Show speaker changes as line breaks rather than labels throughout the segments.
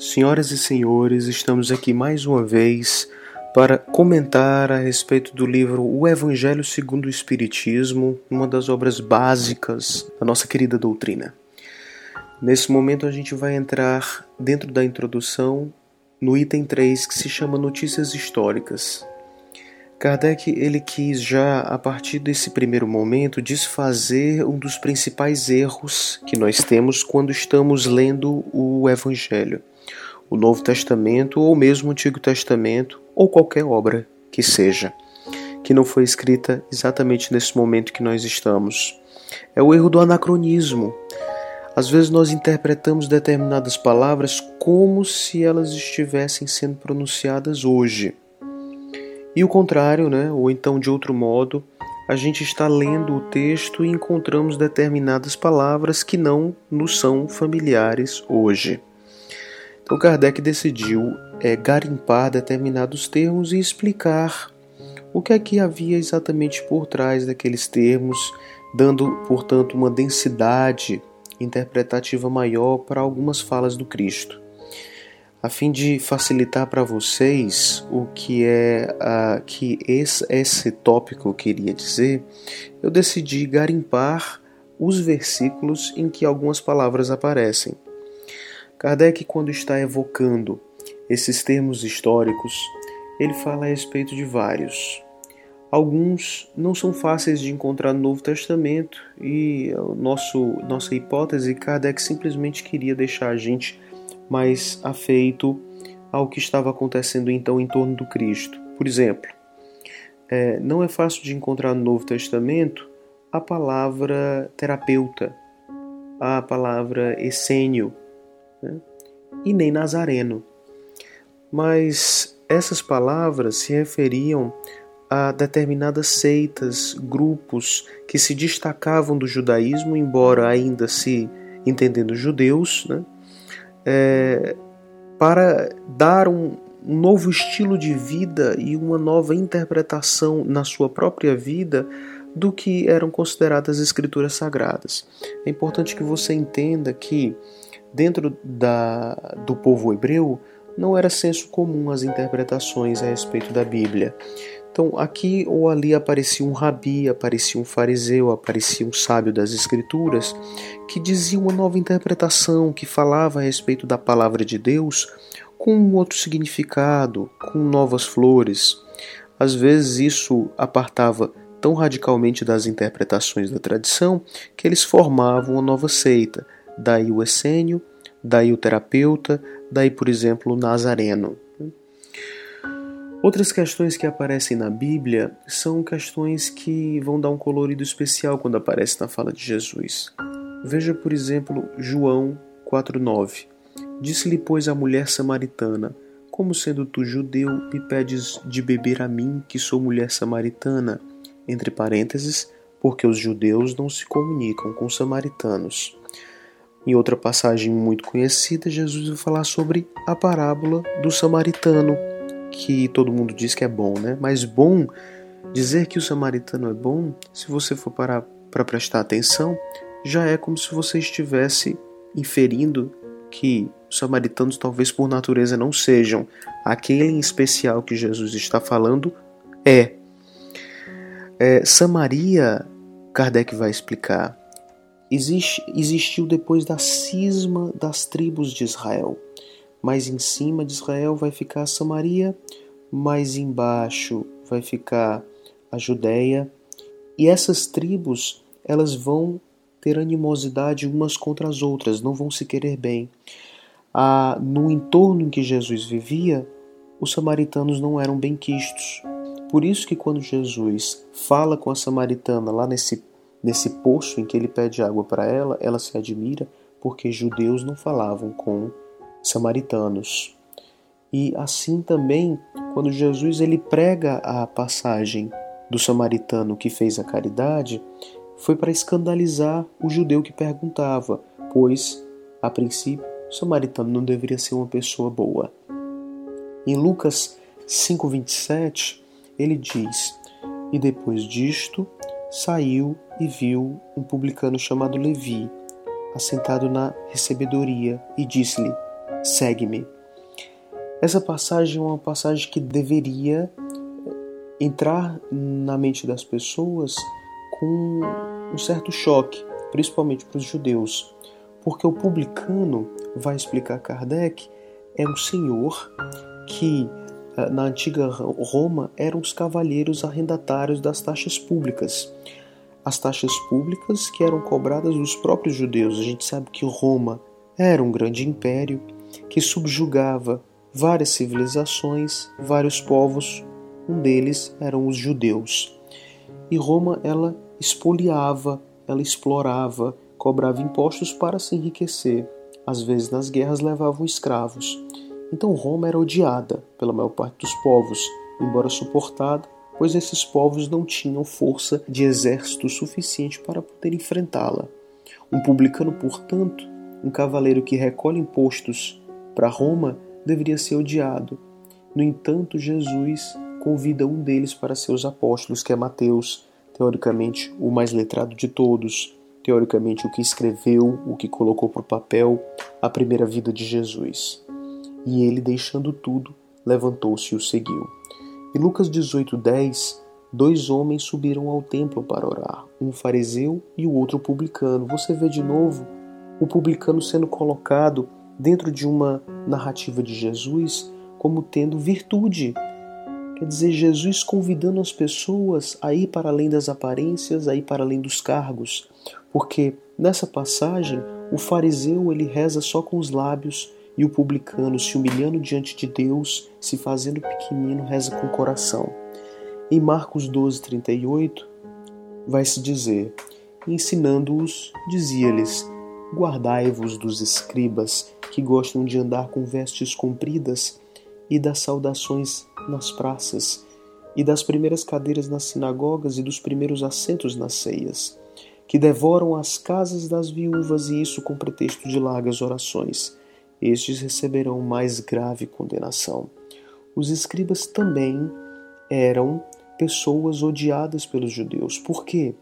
Senhoras e senhores, estamos aqui mais uma vez para comentar a respeito do livro O Evangelho segundo o Espiritismo, uma das obras básicas da nossa querida doutrina. Nesse momento a gente vai entrar dentro da introdução no item 3 que se chama Notícias Históricas. Kardec ele quis já a partir desse primeiro momento desfazer um dos principais erros que nós temos quando estamos lendo o Evangelho, o Novo Testamento ou mesmo o Antigo Testamento ou qualquer obra que seja, que não foi escrita exatamente nesse momento que nós estamos. É o erro do anacronismo. Às vezes nós interpretamos determinadas palavras como se elas estivessem sendo pronunciadas hoje. E o contrário, né? ou então de outro modo, a gente está lendo o texto e encontramos determinadas palavras que não nos são familiares hoje. Então Kardec decidiu é, garimpar determinados termos e explicar o que é que havia exatamente por trás daqueles termos, dando, portanto, uma densidade interpretativa maior para algumas falas do Cristo a fim de facilitar para vocês o que é uh, que esse, esse tópico queria dizer, eu decidi garimpar os versículos em que algumas palavras aparecem. Kardec, quando está evocando esses termos históricos, ele fala a respeito de vários. Alguns não são fáceis de encontrar no Novo Testamento e nosso, nossa hipótese, Kardec simplesmente queria deixar a gente mais afeito ao que estava acontecendo então em torno do Cristo. Por exemplo, é, não é fácil de encontrar no Novo Testamento a palavra terapeuta, a palavra essênio né? e nem nazareno. Mas essas palavras se referiam a determinadas seitas, grupos que se destacavam do judaísmo, embora ainda se entendendo judeus, né? É, para dar um, um novo estilo de vida e uma nova interpretação na sua própria vida do que eram consideradas as escrituras sagradas. É importante que você entenda que dentro da, do povo hebreu não era senso comum as interpretações a respeito da Bíblia. Então, aqui ou ali aparecia um rabi, aparecia um fariseu, aparecia um sábio das Escrituras que dizia uma nova interpretação, que falava a respeito da palavra de Deus com um outro significado, com novas flores. Às vezes isso apartava tão radicalmente das interpretações da tradição que eles formavam uma nova seita. Daí o essênio, daí o terapeuta, daí, por exemplo, o nazareno. Outras questões que aparecem na Bíblia são questões que vão dar um colorido especial quando aparece na fala de Jesus. Veja, por exemplo, João 4:9. Disse-lhe, pois, a mulher samaritana: Como sendo tu judeu, me pedes de beber a mim, que sou mulher samaritana? Entre parênteses, porque os judeus não se comunicam com os samaritanos. Em outra passagem muito conhecida, Jesus vai falar sobre a parábola do samaritano que todo mundo diz que é bom, né? Mas bom, dizer que o samaritano é bom, se você for parar para prestar atenção, já é como se você estivesse inferindo que os samaritanos talvez por natureza não sejam. Aquele em especial que Jesus está falando é. é Samaria, Kardec vai explicar, existe, existiu depois da cisma das tribos de Israel mais em cima de Israel vai ficar Samaria, mais embaixo vai ficar a Judéia, e essas tribos elas vão ter animosidade umas contra as outras, não vão se querer bem. Ah, no entorno em que Jesus vivia, os samaritanos não eram bem quistos. Por isso que quando Jesus fala com a samaritana lá nesse, nesse poço em que ele pede água para ela, ela se admira porque judeus não falavam com samaritanos. E assim também, quando Jesus ele prega a passagem do samaritano que fez a caridade, foi para escandalizar o judeu que perguntava, pois, a princípio, o samaritano não deveria ser uma pessoa boa. Em Lucas 5:27, ele diz: "E depois disto, saiu e viu um publicano chamado Levi, assentado na recebedoria, e disse-lhe: segue-me. Essa passagem é uma passagem que deveria entrar na mente das pessoas com um certo choque, principalmente para os judeus, porque o publicano, vai explicar Kardec, é um senhor que eh, na antiga Roma eram os cavalheiros arrendatários das taxas públicas. As taxas públicas que eram cobradas dos próprios judeus. A gente sabe que Roma era um grande império que subjugava várias civilizações, vários povos, um deles eram os judeus. E Roma ela expoliava, ela explorava, cobrava impostos para se enriquecer. Às vezes nas guerras levavam escravos. Então Roma era odiada pela maior parte dos povos, embora suportada, pois esses povos não tinham força de exército suficiente para poder enfrentá-la. Um publicano, portanto, um cavaleiro que recolhe impostos para Roma, deveria ser odiado. No entanto, Jesus convida um deles para seus apóstolos, que é Mateus, teoricamente o mais letrado de todos, teoricamente o que escreveu, o que colocou para o papel a primeira vida de Jesus. E ele, deixando tudo, levantou-se e o seguiu. Em Lucas 18:10, dois homens subiram ao templo para orar, um fariseu e o outro publicano. Você vê de novo o publicano sendo colocado dentro de uma narrativa de Jesus como tendo virtude, Quer dizer, Jesus convidando as pessoas a ir para além das aparências, a ir para além dos cargos. Porque nessa passagem, o fariseu ele reza só com os lábios e o publicano, se humilhando diante de Deus, se fazendo pequenino, reza com o coração. Em Marcos 12, 38, vai se dizer: Ensinando-os, dizia-lhes: Guardai-vos dos escribas que gostam de andar com vestes compridas e das saudações nas praças, e das primeiras cadeiras nas sinagogas e dos primeiros assentos nas ceias, que devoram as casas das viúvas e isso com pretexto de largas orações. Estes receberão mais grave condenação. Os escribas também eram pessoas odiadas pelos judeus. Por quê?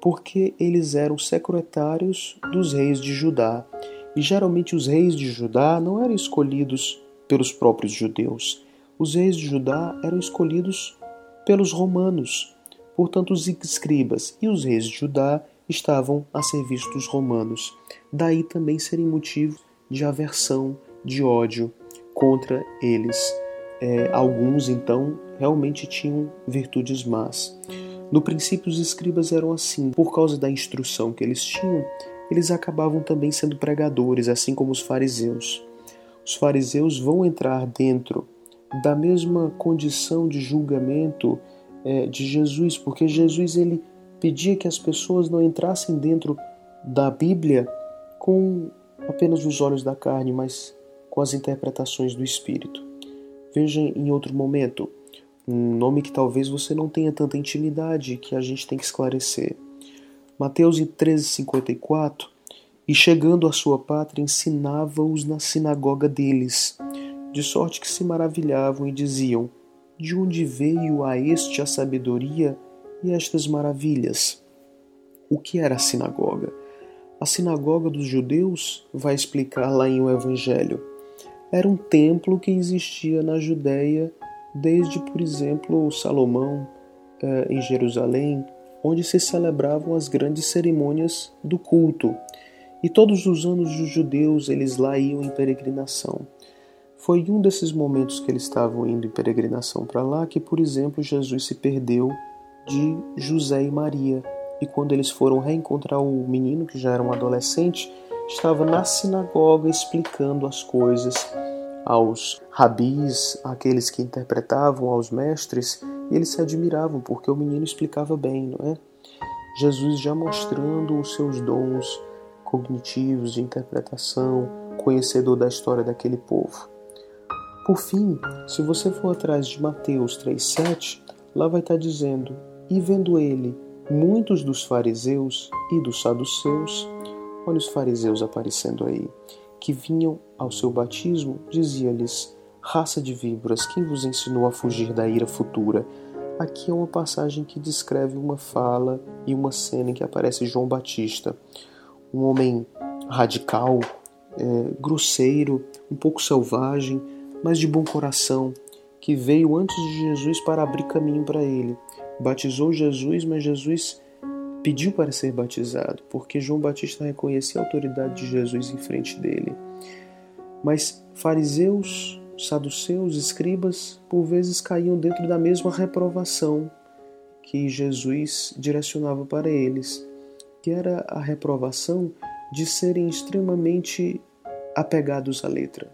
Porque eles eram secretários dos reis de Judá. E geralmente os reis de Judá não eram escolhidos pelos próprios judeus. Os reis de Judá eram escolhidos pelos romanos. Portanto, os escribas e os reis de Judá estavam a serviço dos romanos. Daí também serem motivo de aversão, de ódio contra eles. É, alguns, então, realmente tinham virtudes más. No princípio, os escribas eram assim, por causa da instrução que eles tinham, eles acabavam também sendo pregadores, assim como os fariseus os fariseus vão entrar dentro da mesma condição de julgamento é, de Jesus, porque Jesus ele pedia que as pessoas não entrassem dentro da Bíblia com apenas os olhos da carne, mas com as interpretações do Espírito. Veja em outro momento, um nome que talvez você não tenha tanta intimidade que a gente tem que esclarecer. Mateus 13:54 e chegando à sua pátria ensinava-os na sinagoga deles, de sorte que se maravilhavam e diziam: De onde veio a este a sabedoria e estas maravilhas? O que era a sinagoga? A sinagoga dos judeus vai explicar lá em o Evangelho. Era um templo que existia na Judéia desde, por exemplo, Salomão eh, em Jerusalém, onde se celebravam as grandes cerimônias do culto. E todos os anos os judeus eles lá iam em peregrinação. Foi um desses momentos que eles estavam indo em peregrinação para lá que, por exemplo, Jesus se perdeu de José e Maria. E quando eles foram reencontrar o menino, que já era um adolescente, estava na sinagoga explicando as coisas aos rabis, aqueles que interpretavam, aos mestres, e eles se admiravam porque o menino explicava bem, não é? Jesus já mostrando os seus dons, cognitivos de interpretação, conhecedor da história daquele povo. Por fim, se você for atrás de Mateus 3,7, lá vai estar dizendo: E vendo ele muitos dos fariseus e dos saduceus, olha os fariseus aparecendo aí, que vinham ao seu batismo, dizia-lhes: Raça de víboras, quem vos ensinou a fugir da ira futura? Aqui é uma passagem que descreve uma fala e uma cena em que aparece João Batista um homem radical, é, grosseiro, um pouco selvagem, mas de bom coração, que veio antes de Jesus para abrir caminho para ele. Batizou Jesus, mas Jesus pediu para ser batizado, porque João Batista reconhecia a autoridade de Jesus em frente dele. Mas fariseus, saduceus, escribas, por vezes caíam dentro da mesma reprovação que Jesus direcionava para eles, que era a reprovação de serem extremamente apegados à letra.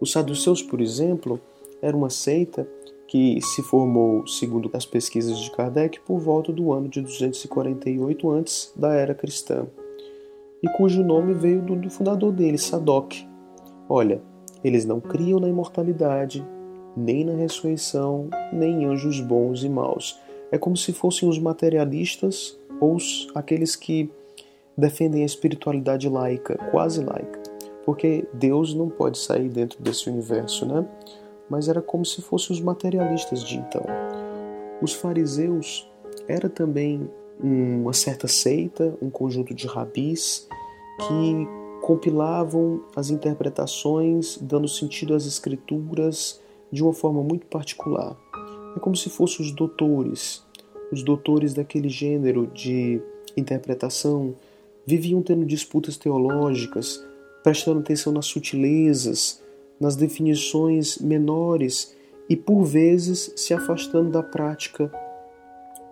Os saduceus, por exemplo, era uma seita que se formou, segundo as pesquisas de Kardec, por volta do ano de 248 antes da era cristã, e cujo nome veio do, do fundador dele, Sadoc. Olha, eles não criam na imortalidade, nem na ressurreição, nem em anjos bons e maus. É como se fossem os materialistas ou os, aqueles que defendem a espiritualidade laica, quase laica, porque Deus não pode sair dentro desse universo, né? Mas era como se fossem os materialistas de então. Os fariseus era também uma certa seita, um conjunto de rabis que compilavam as interpretações, dando sentido às escrituras de uma forma muito particular. É como se fossem os doutores, os doutores daquele gênero de interpretação viviam tendo disputas teológicas, prestando atenção nas sutilezas, nas definições menores e por vezes se afastando da prática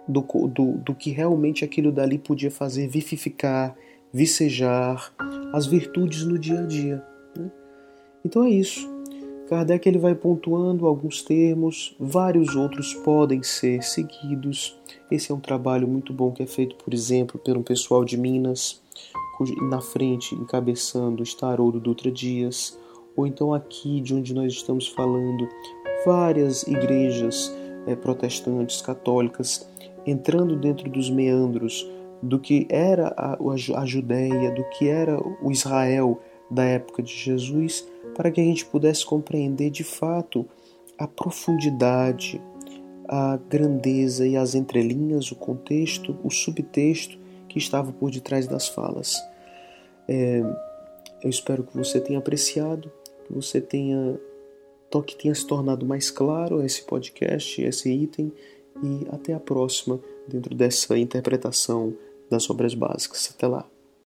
do, do, do que realmente aquilo dali podia fazer vivificar, vicejar as virtudes no dia a dia. Né? Então é isso. Kardec ele vai pontuando alguns termos, vários outros podem ser seguidos. Esse é um trabalho muito bom que é feito, por exemplo, pelo pessoal de Minas, na frente, encabeçando está Haroldo Dutra Dias, ou então aqui de onde nós estamos falando, várias igrejas é, protestantes, católicas, entrando dentro dos meandros do que era a, a Judéia, do que era o Israel da época de Jesus, para que a gente pudesse compreender de fato a profundidade, a grandeza e as entrelinhas, o contexto, o subtexto que estava por detrás das falas. É, eu espero que você tenha apreciado você tenha que tenha se tornado mais claro esse podcast, esse item e até a próxima dentro dessa interpretação das obras básicas. Até lá.